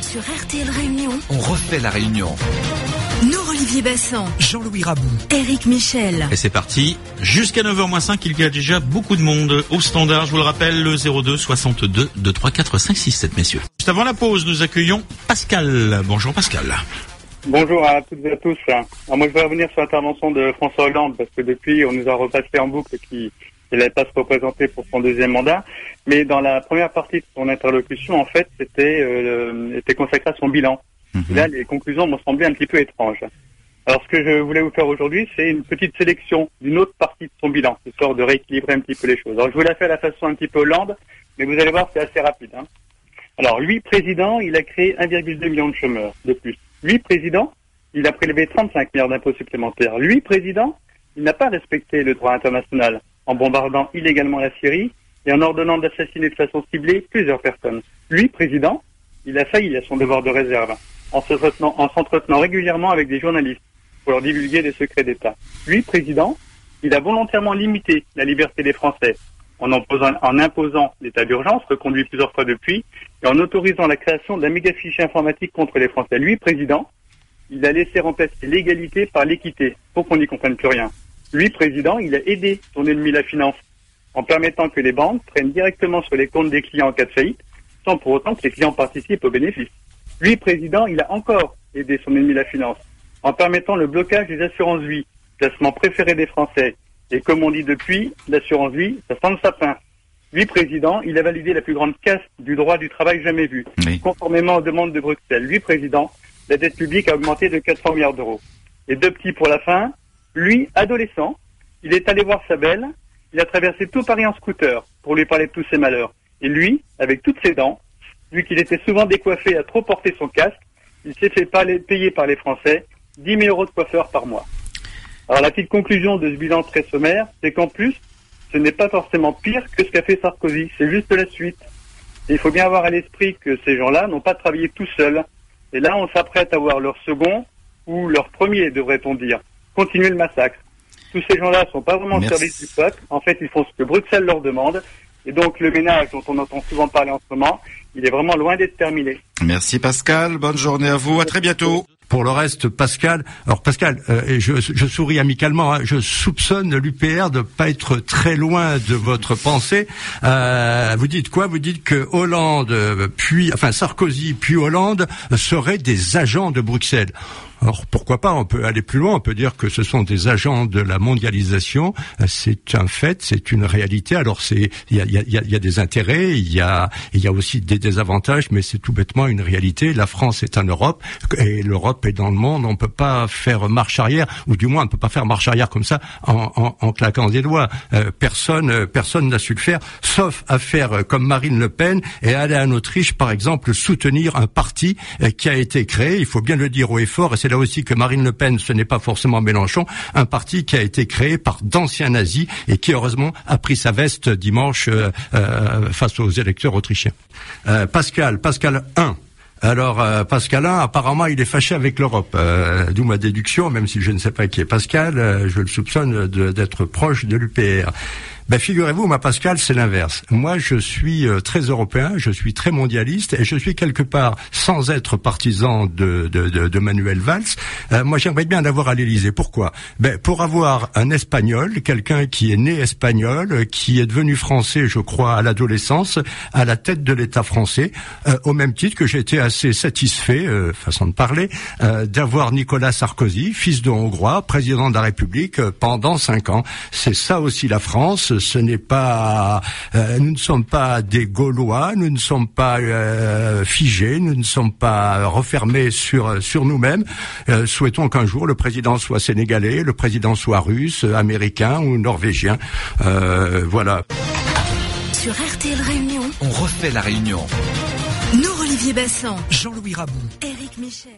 Sur RTL Réunion, On refait la réunion. nous Olivier Bassan, Jean-Louis Rabou. Eric Michel. Et c'est parti. Jusqu'à 9h moins 5, il y a déjà beaucoup de monde au standard. Je vous le rappelle, le 02 62 234 567, messieurs. Juste avant la pause, nous accueillons Pascal. Bonjour Pascal. Bonjour à toutes et à tous. Alors moi, je vais revenir sur l'intervention de François Hollande parce que depuis, on nous a repassé en boucle qu'il n'allait pas se représenter pour son deuxième mandat. Mais dans la première partie de son interlocution, en fait, c'était euh, était consacré à son bilan. Et Là, les conclusions m'ont semblé un petit peu étranges. Alors, ce que je voulais vous faire aujourd'hui, c'est une petite sélection d'une autre partie de son bilan, histoire de rééquilibrer un petit peu les choses. Alors, je vous la fais à la façon un petit peu Hollande, mais vous allez voir, c'est assez rapide. Hein. Alors, lui, président, il a créé 1,2 million de chômeurs de plus. Lui, président, il a prélevé 35 milliards d'impôts supplémentaires. Lui, président, il n'a pas respecté le droit international en bombardant illégalement la Syrie et en ordonnant d'assassiner de façon ciblée plusieurs personnes. Lui, président, il a failli à son devoir de réserve en s'entretenant en s'entretenant régulièrement avec des journalistes pour leur divulguer des secrets d'État. Lui, président, il a volontairement limité la liberté des Français en imposant, l'état d'urgence, reconduit plusieurs fois depuis, et en autorisant la création d'un méga fichier informatique contre les Français. Lui, président, il a laissé remplacer l'égalité par l'équité, pour qu'on n'y comprenne plus rien. Lui, président, il a aidé son ennemi la finance en permettant que les banques prennent directement sur les comptes des clients en cas de faillite, sans pour autant que les clients participent aux bénéfices. Lui, président, il a encore aidé son ennemi la finance en permettant le blocage des assurances vie, placement préféré des Français. Et comme on dit depuis, l'assurance vie, ça sent le sapin. Lui, président, il a validé la plus grande casse du droit du travail jamais vue, Oui. conformément aux demandes de Bruxelles. Lui, président, la dette publique a augmenté de 400 milliards d'euros. Et deux petits pour la fin, lui, adolescent, il est allé voir sa belle, il a traversé tout Paris en scooter pour lui parler de tous ses malheurs. Et lui, avec toutes ses dents, vu qu'il était souvent décoiffé à trop porter son casque, il s'est fait payer par les Français 10 000 euros de coiffeur par mois. Alors la petite conclusion de ce bilan très sommaire, c'est qu'en plus, ce n'est pas forcément pire que ce qu'a fait Sarkozy, c'est juste la suite. Et il faut bien avoir à l'esprit que ces gens-là n'ont pas travaillé tout seuls. Et là, on s'apprête à voir leur second, ou leur premier, devrait-on dire, continuer le massacre. Tous ces gens-là ne sont pas vraiment au service du peuple. En fait, ils font ce que Bruxelles leur demande. Et donc, le ménage dont on entend souvent parler en ce moment, il est vraiment loin d'être terminé. Merci Pascal, bonne journée à vous, à très bientôt. Pour le reste, Pascal. Alors Pascal, euh, je, souris amicalement. hein, je soupçonne l'UPR de pas être très loin de votre pensée. Euh, vous dites quoi? Vous dites que Hollande, euh, puis enfin Sarkozy, puis Hollande seraient des agents de Bruxelles. Alors pourquoi pas On peut aller plus loin. On peut dire que ce sont des agents de la mondialisation. C'est un fait, c'est une réalité. Alors c'est il y a, y, a, y a- des intérêts, il y a il y a aussi des désavantages, mais c'est tout bêtement une réalité. La France est en Europe et l'Europe est dans le monde. On peut pas faire marche arrière, ou du moins on ne peut pas faire marche arrière comme ça en, en, claquant des doigts. Euh, personne euh, personne n'a su le faire, sauf à faire euh, comme Marine Le Pen et aller en Autriche, par exemple, soutenir un parti euh, qui a été créé. Il faut bien le dire haut et fort. Et c'est là aussi que Marine Le Pen, ce n'est pas forcément Mélenchon, un parti qui a été créé par d'anciens nazis et qui heureusement a pris sa veste dimanche euh, euh, face aux électeurs autrichiens. Euh, Pascal, Pascal 1. Alors euh, Pascal 1, apparemment, il est fâché avec l'Europe. D'où ma déduction, même si je ne sais pas qui est Pascal, je le soupçonne d'être proche de l'UPR. Ben figurez-vous, ma Pascal, c'est l'inverse. Moi, je suis euh, très européen, je suis très mondialiste, et je suis quelque part, sans être partisan de, de, de, de Manuel Valls, euh, moi j'aimerais bien l'avoir à l'Élysée. Pourquoi? Ben pour avoir un Espagnol, quelqu'un qui est né espagnol, euh, qui est devenu français, je crois, à l'adolescence, à la tête de l'État français, euh, au même titre que j'ai été assez satisfait, euh, façon de parler, euh, d'avoir Nicolas Sarkozy, fils de Hongrois, président de la République pendant cinq ans. C'est ça aussi la France. Ce n'est pas, euh, nous ne sommes pas des Gaulois, nous ne sommes pas euh, figés, nous ne sommes pas refermés sur sur nous-mêmes. Euh, souhaitons qu'un jour le président soit sénégalais, le président soit russe, américain ou norvégien. Euh, voilà. Sur RTL Réunion, On refait la réunion. nous Olivier Bassan, Jean-Louis Rabou. Eric Michel.